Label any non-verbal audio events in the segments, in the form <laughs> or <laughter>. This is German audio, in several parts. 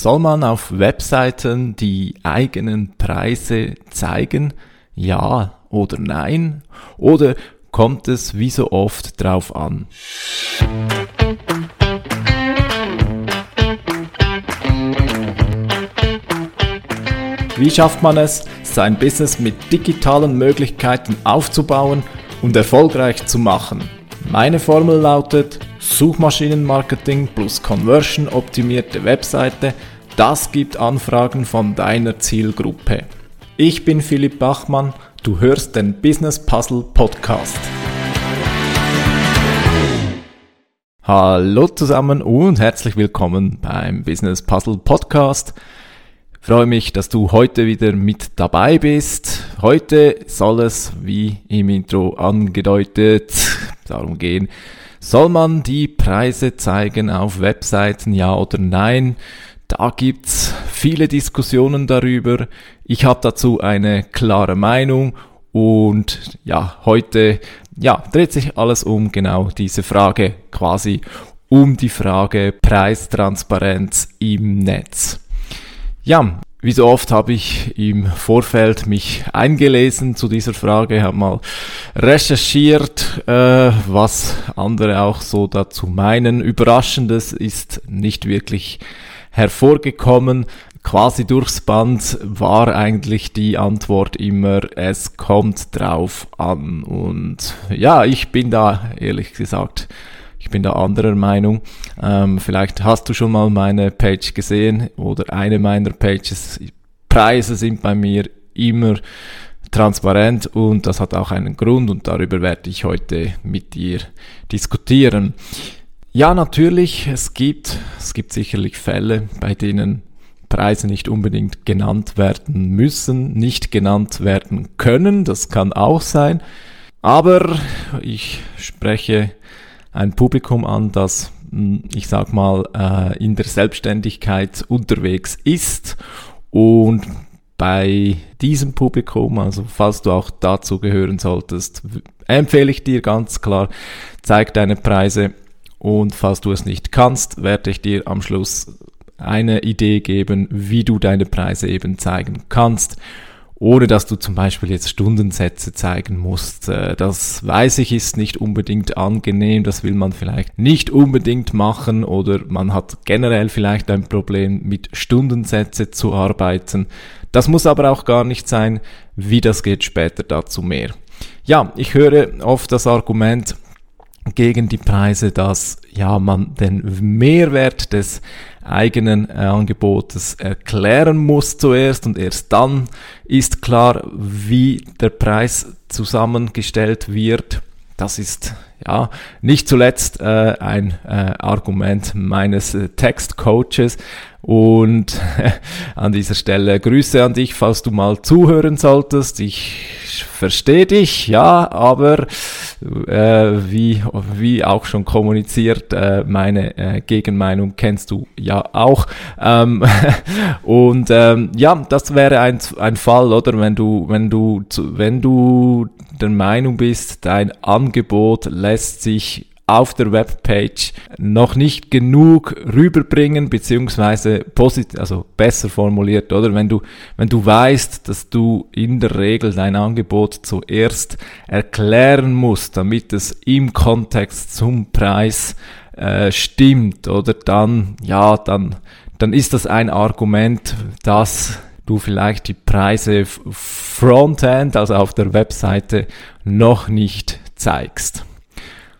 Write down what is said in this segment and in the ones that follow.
Soll man auf Webseiten die eigenen Preise zeigen? Ja oder nein? Oder kommt es wie so oft drauf an? Wie schafft man es, sein Business mit digitalen Möglichkeiten aufzubauen und erfolgreich zu machen? Meine Formel lautet Suchmaschinenmarketing plus Conversion optimierte Webseite. Das gibt Anfragen von deiner Zielgruppe. Ich bin Philipp Bachmann, du hörst den Business Puzzle Podcast. Hallo zusammen und herzlich willkommen beim Business Puzzle Podcast freue mich, dass du heute wieder mit dabei bist. Heute soll es, wie im Intro angedeutet, darum gehen, soll man die Preise zeigen auf Webseiten, ja oder nein? Da gibt's viele Diskussionen darüber. Ich habe dazu eine klare Meinung und ja, heute ja, dreht sich alles um genau diese Frage, quasi um die Frage Preistransparenz im Netz. Ja, wie so oft habe ich im Vorfeld mich eingelesen zu dieser Frage, habe mal recherchiert, äh, was andere auch so dazu meinen. Überraschendes ist nicht wirklich hervorgekommen. Quasi durchs Band war eigentlich die Antwort immer, es kommt drauf an. Und ja, ich bin da ehrlich gesagt ich bin da anderer Meinung. Ähm, vielleicht hast du schon mal meine Page gesehen oder eine meiner Pages. Preise sind bei mir immer transparent und das hat auch einen Grund und darüber werde ich heute mit dir diskutieren. Ja, natürlich, es gibt, es gibt sicherlich Fälle, bei denen Preise nicht unbedingt genannt werden müssen, nicht genannt werden können, das kann auch sein. Aber ich spreche ein Publikum an, das, hm, ich sag mal, äh, in der Selbstständigkeit unterwegs ist. Und bei diesem Publikum, also falls du auch dazu gehören solltest, empfehle ich dir ganz klar, zeig deine Preise. Und falls du es nicht kannst, werde ich dir am Schluss eine Idee geben, wie du deine Preise eben zeigen kannst ohne dass du zum Beispiel jetzt Stundensätze zeigen musst. Äh, das weiß ich ist nicht unbedingt angenehm, das will man vielleicht nicht unbedingt machen oder man hat generell vielleicht ein Problem mit Stundensätze zu arbeiten. Das muss aber auch gar nicht sein, wie das geht später dazu mehr. Ja, ich höre oft das Argument, gegen die Preise, dass ja man den Mehrwert des eigenen äh, Angebotes erklären muss zuerst und erst dann ist klar, wie der Preis zusammengestellt wird. Das ist ja nicht zuletzt äh, ein äh, Argument meines äh, Textcoaches und <laughs> an dieser Stelle Grüße an dich, falls du mal zuhören solltest. Ich verstehe dich, ja, aber äh, wie, wie auch schon kommuniziert, äh, meine äh, Gegenmeinung kennst du ja auch. Ähm, <laughs> und ähm, ja, das wäre ein, ein Fall, oder wenn du, wenn du, wenn du der Meinung bist, dein Angebot lässt sich auf der Webpage noch nicht genug rüberbringen, beziehungsweise positiv, also besser formuliert, oder? Wenn du, wenn du weißt, dass du in der Regel dein Angebot zuerst erklären musst, damit es im Kontext zum Preis äh, stimmt, oder dann, ja, dann, dann ist das ein Argument, dass du vielleicht die Preise Frontend, also auf der Webseite, noch nicht zeigst.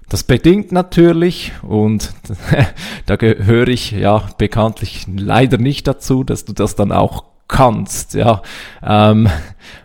Das bedingt natürlich, und <laughs> da gehöre ich ja bekanntlich leider nicht dazu, dass du das dann auch kannst, ja. Ähm,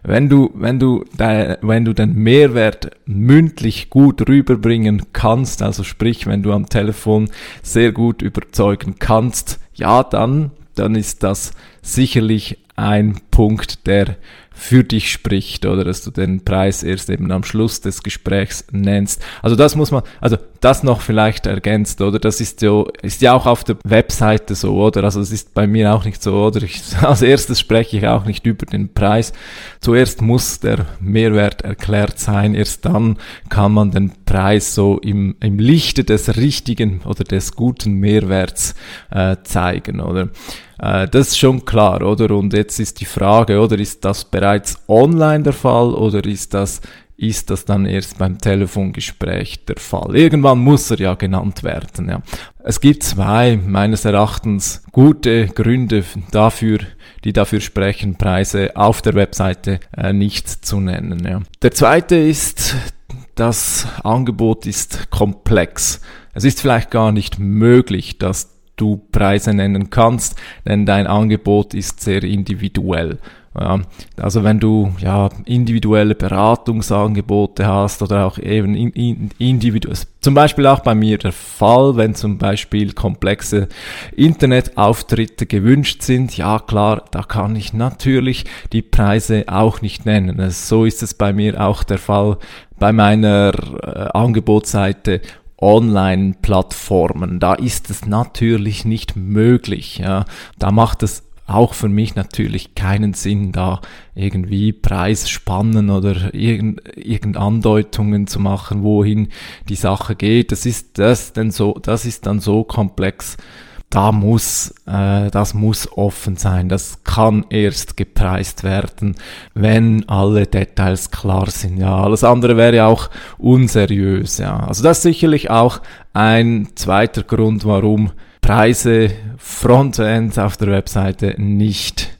wenn du, wenn du, de, wenn du den Mehrwert mündlich gut rüberbringen kannst, also sprich, wenn du am Telefon sehr gut überzeugen kannst, ja, dann, dann ist das sicherlich ein Punkt, der für dich spricht oder dass du den Preis erst eben am Schluss des Gesprächs nennst. Also das muss man, also das noch vielleicht ergänzt, oder? Das ist ja, ist ja auch auf der Webseite so, oder? Also es ist bei mir auch nicht so, oder? Ich, <laughs> als erstes spreche ich auch nicht über den Preis. Zuerst muss der Mehrwert erklärt sein, erst dann kann man den Preis so im, im Lichte des richtigen oder des guten Mehrwerts äh, zeigen, oder? Äh, das ist schon klar, oder? Und jetzt ist die Frage, oder ist das bereits online der Fall oder ist das ist das dann erst beim Telefongespräch der Fall. Irgendwann muss er ja genannt werden. Ja. Es gibt zwei meines Erachtens gute Gründe dafür, die dafür sprechen, Preise auf der Webseite äh, nicht zu nennen. Ja. Der zweite ist, das Angebot ist komplex. Es ist vielleicht gar nicht möglich, dass du Preise nennen kannst, denn dein Angebot ist sehr individuell. Ja, also wenn du ja individuelle Beratungsangebote hast oder auch eben in, in, individuell, zum Beispiel auch bei mir der Fall, wenn zum Beispiel komplexe Internetauftritte gewünscht sind, ja klar, da kann ich natürlich die Preise auch nicht nennen. Also so ist es bei mir auch der Fall bei meiner äh, Angebotsseite Online-Plattformen. Da ist es natürlich nicht möglich. Ja. Da macht es auch für mich natürlich keinen Sinn, da irgendwie Preisspannen oder irgend, irgend Andeutungen zu machen, wohin die Sache geht. Das ist das denn so, das ist dann so komplex. Da muss, äh, das muss offen sein. Das kann erst gepreist werden, wenn alle Details klar sind. Ja, alles andere wäre auch unseriös. Ja, also das ist sicherlich auch ein zweiter Grund, warum Preise Frontend auf der Webseite nicht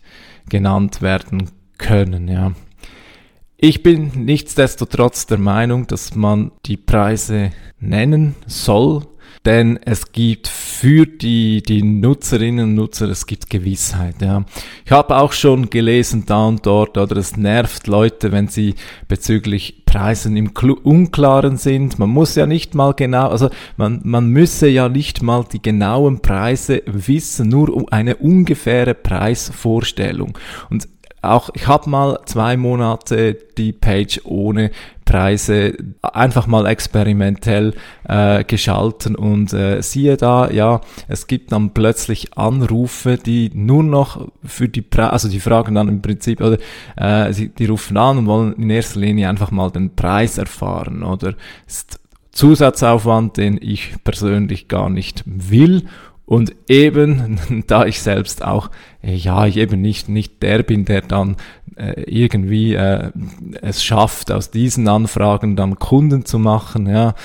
genannt werden können, ja. Ich bin nichtsdestotrotz der Meinung, dass man die Preise nennen soll, denn es gibt für die, die Nutzerinnen und Nutzer, es gibt Gewissheit, ja. Ich habe auch schon gelesen da und dort, oder es nervt Leute, wenn sie bezüglich Preisen im Unklaren sind. Man muss ja nicht mal genau, also man, man müsse ja nicht mal die genauen Preise wissen, nur eine ungefähre Preisvorstellung. Und auch ich habe mal zwei Monate die Page ohne Preise einfach mal experimentell äh, geschalten und äh, siehe da, ja, es gibt dann plötzlich Anrufe, die nur noch für die Pre also die fragen dann im Prinzip oder äh, sie, die rufen an und wollen in erster Linie einfach mal den Preis erfahren oder? Ist Zusatzaufwand, den ich persönlich gar nicht will und eben, <laughs> da ich selbst auch, äh, ja, ich eben nicht, nicht der bin, der dann äh, irgendwie äh, es schafft, aus diesen Anfragen dann Kunden zu machen, ja,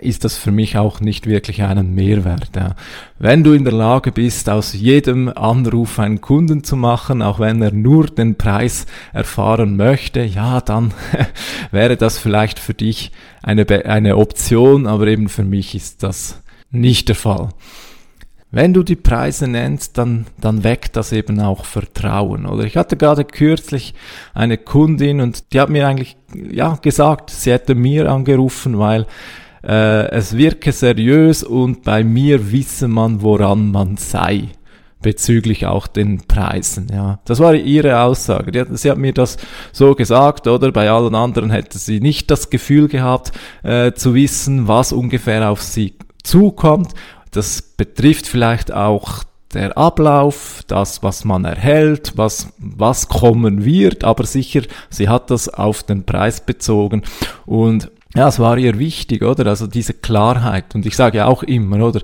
ist das für mich auch nicht wirklich einen Mehrwert. Ja. Wenn du in der Lage bist, aus jedem Anruf einen Kunden zu machen, auch wenn er nur den Preis erfahren möchte, ja, dann <laughs> wäre das vielleicht für dich eine, eine Option, aber eben für mich ist das nicht der Fall. Wenn du die Preise nennst, dann, dann weckt das eben auch Vertrauen. Oder ich hatte gerade kürzlich eine Kundin und die hat mir eigentlich ja gesagt, sie hätte mir angerufen, weil äh, es wirke seriös und bei mir wisse man, woran man sei bezüglich auch den Preisen. Ja, das war ihre Aussage. Hat, sie hat mir das so gesagt, oder? Bei allen anderen hätte sie nicht das Gefühl gehabt, äh, zu wissen, was ungefähr auf sie zukommt. Das betrifft vielleicht auch der Ablauf, das, was man erhält, was, was kommen wird, aber sicher, sie hat das auf den Preis bezogen und ja, es war ihr wichtig, oder? Also diese Klarheit. Und ich sage ja auch immer, oder?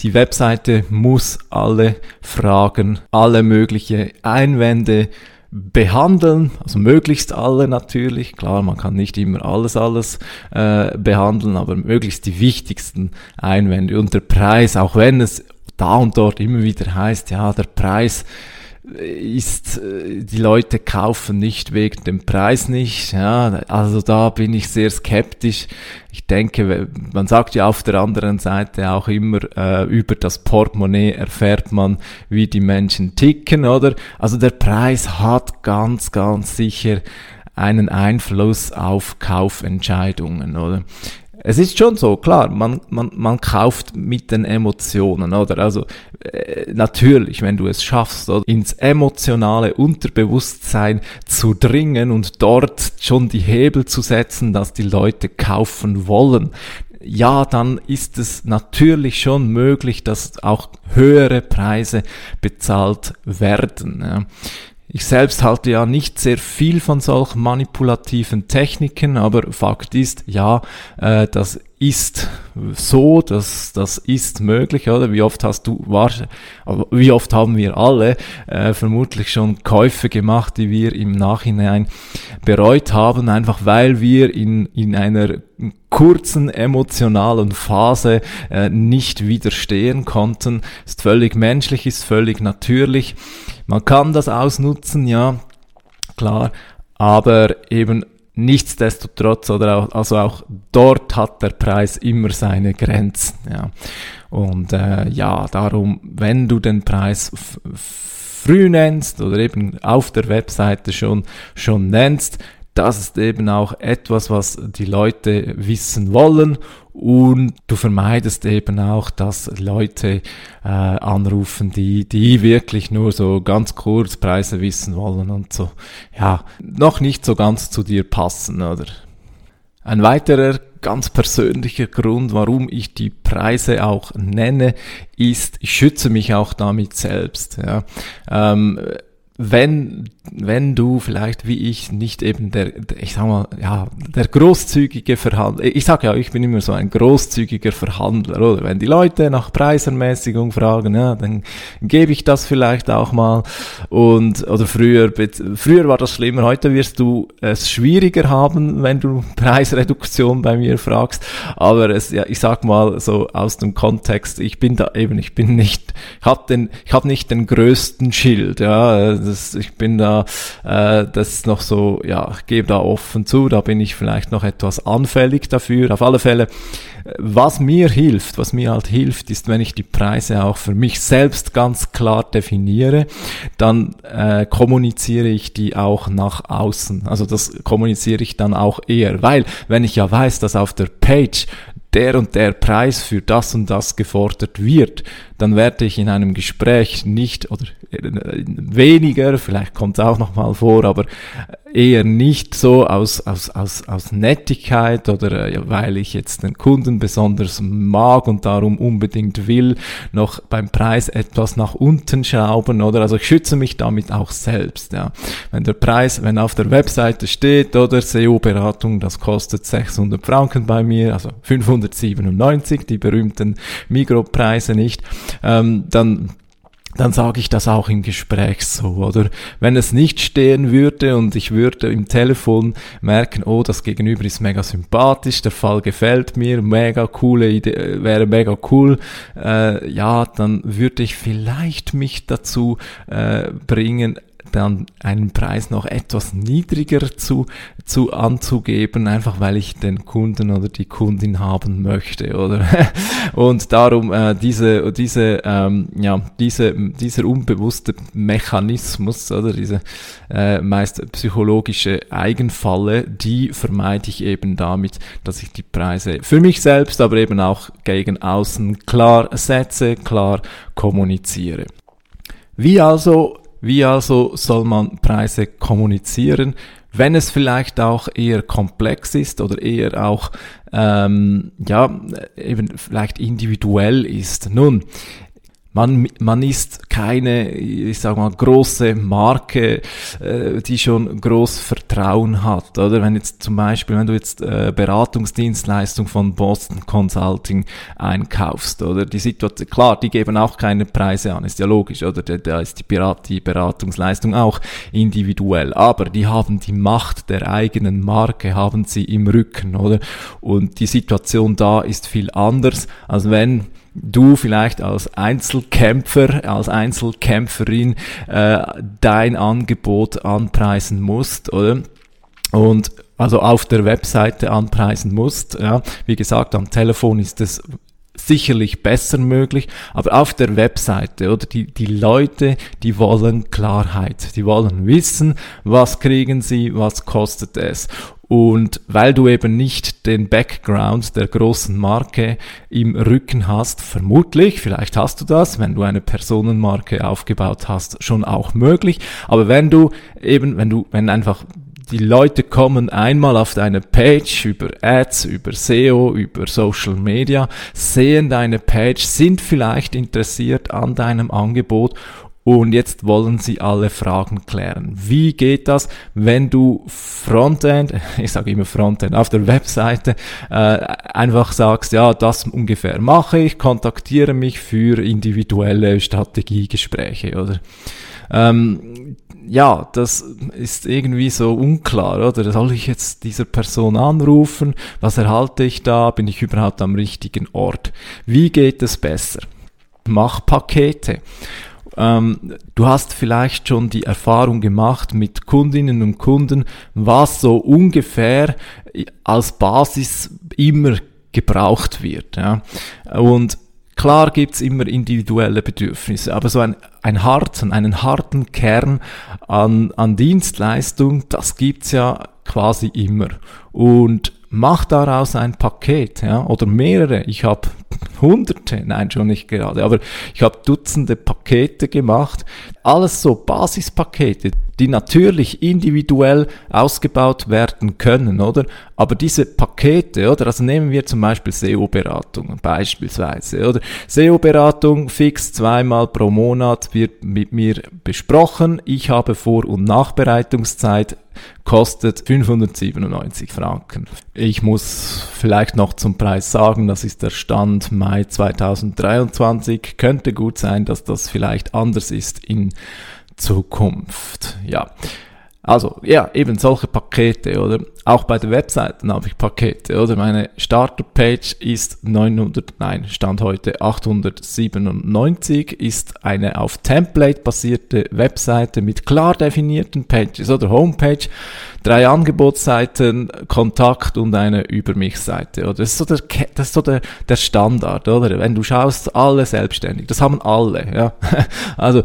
Die Webseite muss alle Fragen, alle mögliche Einwände behandeln, also möglichst alle natürlich, klar, man kann nicht immer alles, alles äh, behandeln, aber möglichst die wichtigsten Einwände. Und der Preis, auch wenn es da und dort immer wieder heißt, ja, der Preis ist, äh, die Leute kaufen nicht wegen dem Preis nicht. Ja, also da bin ich sehr skeptisch. Ich denke, man sagt ja auf der anderen Seite auch immer, äh, über das Portemonnaie erfährt man, wie die Menschen ticken, oder? Also der Preis hat ganz, ganz sicher einen Einfluss auf Kaufentscheidungen, oder? Es ist schon so, klar, man, man, man kauft mit den Emotionen, oder? Also äh, natürlich, wenn du es schaffst, oder? ins emotionale Unterbewusstsein zu dringen und dort schon die Hebel zu setzen, dass die Leute kaufen wollen, ja, dann ist es natürlich schon möglich, dass auch höhere Preise bezahlt werden. Ja. Ich selbst halte ja nicht sehr viel von solchen manipulativen Techniken, aber Fakt ist, ja, äh, das ist so, dass das ist möglich, oder? Wie oft hast du, war, wie oft haben wir alle äh, vermutlich schon Käufe gemacht, die wir im Nachhinein bereut haben, einfach weil wir in, in einer kurzen emotionalen Phase äh, nicht widerstehen konnten. Ist völlig menschlich, ist völlig natürlich. Man kann das ausnutzen, ja, klar, aber eben nichtsdestotrotz oder auch, also auch dort hat der Preis immer seine Grenzen, ja. Und äh, ja, darum, wenn du den Preis früh nennst oder eben auf der Webseite schon, schon nennst, das ist eben auch etwas, was die Leute wissen wollen und du vermeidest eben auch, dass Leute äh, anrufen, die, die wirklich nur so ganz kurz Preise wissen wollen und so, ja, noch nicht so ganz zu dir passen, oder? Ein weiterer ganz persönlicher Grund, warum ich die Preise auch nenne, ist, ich schütze mich auch damit selbst. Ja. Ähm, wenn, wenn du vielleicht wie ich nicht eben der, ich sag mal, ja, der großzügige Verhandler, ich sag ja, ich bin immer so ein großzügiger Verhandler, oder? Wenn die Leute nach Preisermäßigung fragen, ja, dann gebe ich das vielleicht auch mal und, oder früher, früher war das schlimmer, heute wirst du es schwieriger haben, wenn du Preisreduktion bei mir fragst, aber es, ja, ich sag mal so aus dem Kontext, ich bin da eben, ich bin nicht, ich hab den, ich hab nicht den größten Schild, ja, das, ich bin da, äh, das ist noch so, ja, ich gebe da offen zu, da bin ich vielleicht noch etwas anfällig dafür. Auf alle Fälle, was mir hilft, was mir halt hilft, ist, wenn ich die Preise auch für mich selbst ganz klar definiere, dann äh, kommuniziere ich die auch nach außen. Also das kommuniziere ich dann auch eher, weil wenn ich ja weiß, dass auf der Page der und der Preis für das und das gefordert wird, dann werde ich in einem Gespräch nicht oder weniger, vielleicht kommt es auch noch mal vor, aber eher nicht so aus, aus, aus, aus Nettigkeit oder äh, weil ich jetzt den Kunden besonders mag und darum unbedingt will, noch beim Preis etwas nach unten schrauben oder also ich schütze mich damit auch selbst, ja. Wenn der Preis, wenn auf der Webseite steht oder SEO-Beratung, das kostet 600 Franken bei mir, also 597, die berühmten Mikropreise nicht, ähm, dann dann sage ich das auch im Gespräch so, oder? Wenn es nicht stehen würde und ich würde im Telefon merken, oh, das Gegenüber ist mega sympathisch, der Fall gefällt mir, mega coole Idee, wäre mega cool, äh, ja, dann würde ich vielleicht mich dazu äh, bringen, dann einen Preis noch etwas niedriger zu, zu anzugeben, einfach weil ich den Kunden oder die Kundin haben möchte, oder? <laughs> Und darum äh, diese, diese, ähm, ja, diese, dieser unbewusste Mechanismus oder diese äh, meist psychologische Eigenfalle, die vermeide ich eben damit, dass ich die Preise für mich selbst, aber eben auch gegen außen klar setze, klar kommuniziere. Wie also wie also soll man Preise kommunizieren, wenn es vielleicht auch eher komplex ist oder eher auch ähm, ja eben vielleicht individuell ist? Nun, man, man ist keine, ich sag mal, große Marke, äh, die schon groß Vertrauen hat. Oder wenn jetzt zum Beispiel, wenn du jetzt äh, Beratungsdienstleistung von Boston Consulting einkaufst, oder die Situation, klar, die geben auch keine Preise an, ist ja logisch, oder da, ist die, Berat die Beratungsleistung auch individuell, aber die haben die Macht der eigenen Marke, haben sie im Rücken, oder? Und die Situation da ist viel anders, als wenn du vielleicht als Einzelkämpfer, als Einzelkämpferin äh, dein Angebot anpreisen musst, oder? Und also auf der Webseite anpreisen musst. Ja. Wie gesagt, am Telefon ist es sicherlich besser möglich, aber auf der Webseite oder die, die Leute, die wollen Klarheit, die wollen wissen, was kriegen sie, was kostet es. Und weil du eben nicht den Background der großen Marke im Rücken hast, vermutlich, vielleicht hast du das, wenn du eine Personenmarke aufgebaut hast, schon auch möglich. Aber wenn du eben, wenn du, wenn einfach die Leute kommen einmal auf deine Page über Ads, über SEO, über Social Media, sehen deine Page, sind vielleicht interessiert an deinem Angebot und jetzt wollen sie alle Fragen klären. Wie geht das, wenn du Frontend, <laughs> ich sage immer Frontend, auf der Webseite äh, einfach sagst, ja, das ungefähr mache ich, kontaktiere mich für individuelle Strategiegespräche, oder? Ähm, ja, das ist irgendwie so unklar, oder? Soll ich jetzt dieser Person anrufen? Was erhalte ich da? Bin ich überhaupt am richtigen Ort? Wie geht es besser? Mach Pakete. Ähm, du hast vielleicht schon die Erfahrung gemacht mit Kundinnen und Kunden, was so ungefähr als Basis immer gebraucht wird. Ja? Und Klar gibt's immer individuelle Bedürfnisse, aber so ein, ein harten, einen harten Kern an, an Dienstleistung, das gibt's ja quasi immer. Und mach daraus ein Paket, ja, oder mehrere. Ich habe hunderte, nein, schon nicht gerade, aber ich habe Dutzende Pakete gemacht. Alles so Basispakete, die natürlich individuell ausgebaut werden können, oder? Aber diese Pakete, oder? Also nehmen wir zum Beispiel SEO-Beratung beispielsweise, oder? SEO-Beratung fix zweimal pro Monat wird mit mir besprochen. Ich habe Vor- und Nachbereitungszeit kostet 597 Franken. Ich muss vielleicht noch zum Preis sagen, das ist der Stand Mai 2023. Könnte gut sein, dass das vielleicht anders ist in Zukunft. Ja. Also, ja, eben solche Pakete, oder? Auch bei den Webseiten habe ich Pakete, oder? Meine Starterpage ist 900, nein, Stand heute 897, ist eine auf Template basierte Webseite mit klar definierten Pages, oder? Homepage, drei Angebotsseiten, Kontakt und eine Über mich Seite, oder? Das ist so der, das ist so der, der Standard, oder? Wenn du schaust, alle selbstständig, das haben alle, ja? <laughs> Also,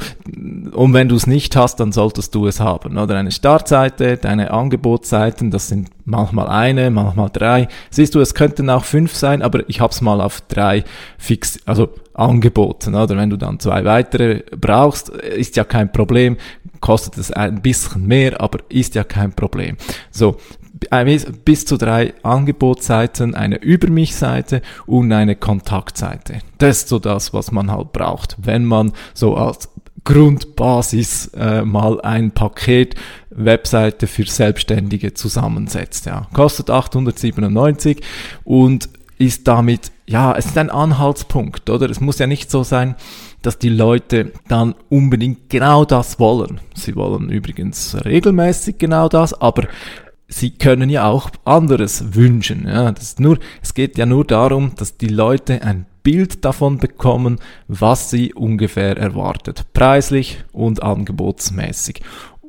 und wenn du es nicht hast, dann solltest du es haben, oder? Eine Startseite, deine Angebotsseiten, das sind manchmal eine, manchmal drei. Siehst du, es könnten auch fünf sein, aber ich habe es mal auf drei fix, also angeboten. Oder wenn du dann zwei weitere brauchst, ist ja kein Problem, kostet es ein bisschen mehr, aber ist ja kein Problem. So, bis zu drei Angebotsseiten, eine Über mich Seite und eine Kontaktseite. Das ist so das, was man halt braucht, wenn man so als Grundbasis äh, mal ein Paket Webseite für Selbstständige zusammensetzt. Ja. Kostet 897 und ist damit, ja, es ist ein Anhaltspunkt, oder? Es muss ja nicht so sein, dass die Leute dann unbedingt genau das wollen. Sie wollen übrigens regelmäßig genau das, aber sie können ja auch anderes wünschen. Ja, das ist nur, es geht ja nur darum, dass die Leute ein Bild davon bekommen, was sie ungefähr erwartet, preislich und angebotsmäßig.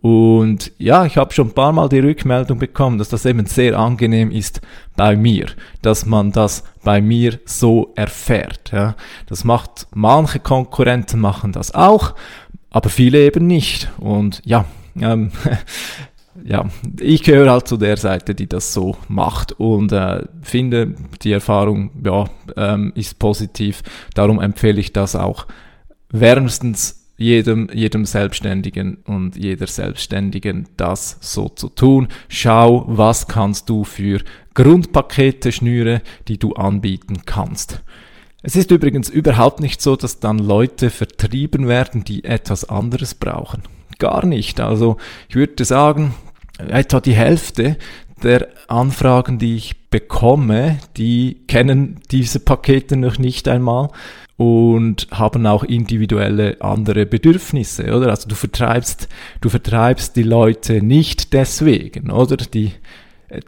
Und ja, ich habe schon ein paar Mal die Rückmeldung bekommen, dass das eben sehr angenehm ist bei mir, dass man das bei mir so erfährt. Ja. Das macht manche Konkurrenten machen das auch, aber viele eben nicht. Und ja, ähm, <laughs> ja, ich gehöre halt zu der Seite, die das so macht und äh, finde, die Erfahrung ja, ähm, ist positiv. Darum empfehle ich das auch wärmstens jedem, jedem Selbstständigen und jeder Selbstständigen das so zu tun. Schau, was kannst du für Grundpakete schnüre, die du anbieten kannst. Es ist übrigens überhaupt nicht so, dass dann Leute vertrieben werden, die etwas anderes brauchen. Gar nicht. Also ich würde sagen, etwa die Hälfte der Anfragen, die ich bekomme, die kennen diese Pakete noch nicht einmal und haben auch individuelle andere Bedürfnisse, oder? Also du vertreibst, du vertreibst die Leute nicht deswegen, oder? Die,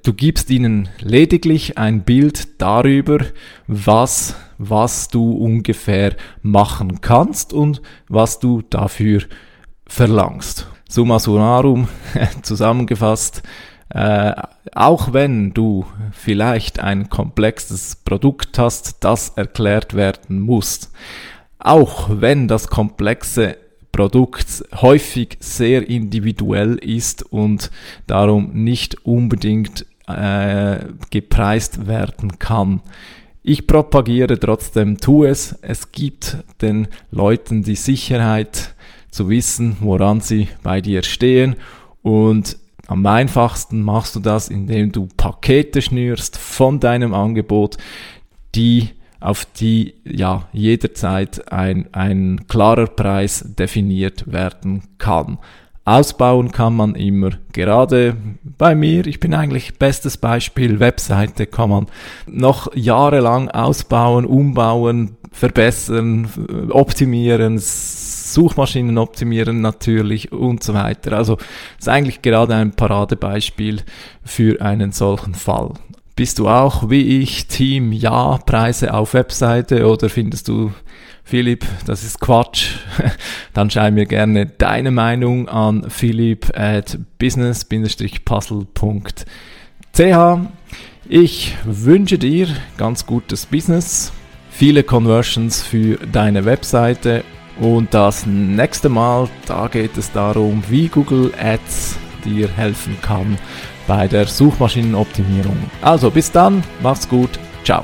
du gibst ihnen lediglich ein Bild darüber, was, was du ungefähr machen kannst und was du dafür verlangst. Summa summarum <laughs> zusammengefasst, äh, auch wenn du vielleicht ein komplexes Produkt hast, das erklärt werden muss, auch wenn das komplexe Produkt häufig sehr individuell ist und darum nicht unbedingt äh, gepreist werden kann. Ich propagiere trotzdem, tu es. Es gibt den Leuten die Sicherheit, zu wissen, woran sie bei dir stehen und Am einfachsten machst du das, indem du Pakete schnürst von deinem Angebot, die auf die ja jederzeit ein, ein klarer Preis definiert werden kann. Ausbauen kann man immer. Gerade bei mir, ich bin eigentlich bestes Beispiel, Webseite kann man noch jahrelang ausbauen, umbauen, verbessern, optimieren, Suchmaschinen optimieren natürlich und so weiter. Also ist eigentlich gerade ein Paradebeispiel für einen solchen Fall. Bist du auch wie ich Team Ja Preise auf Webseite oder findest du Philipp, das ist Quatsch, <laughs> dann schreib mir gerne deine Meinung an philipp at business-puzzle.ch. Ich wünsche dir ganz gutes Business, viele Conversions für deine Webseite und das nächste Mal, da geht es darum, wie Google Ads dir helfen kann bei der Suchmaschinenoptimierung. Also bis dann, mach's gut, ciao.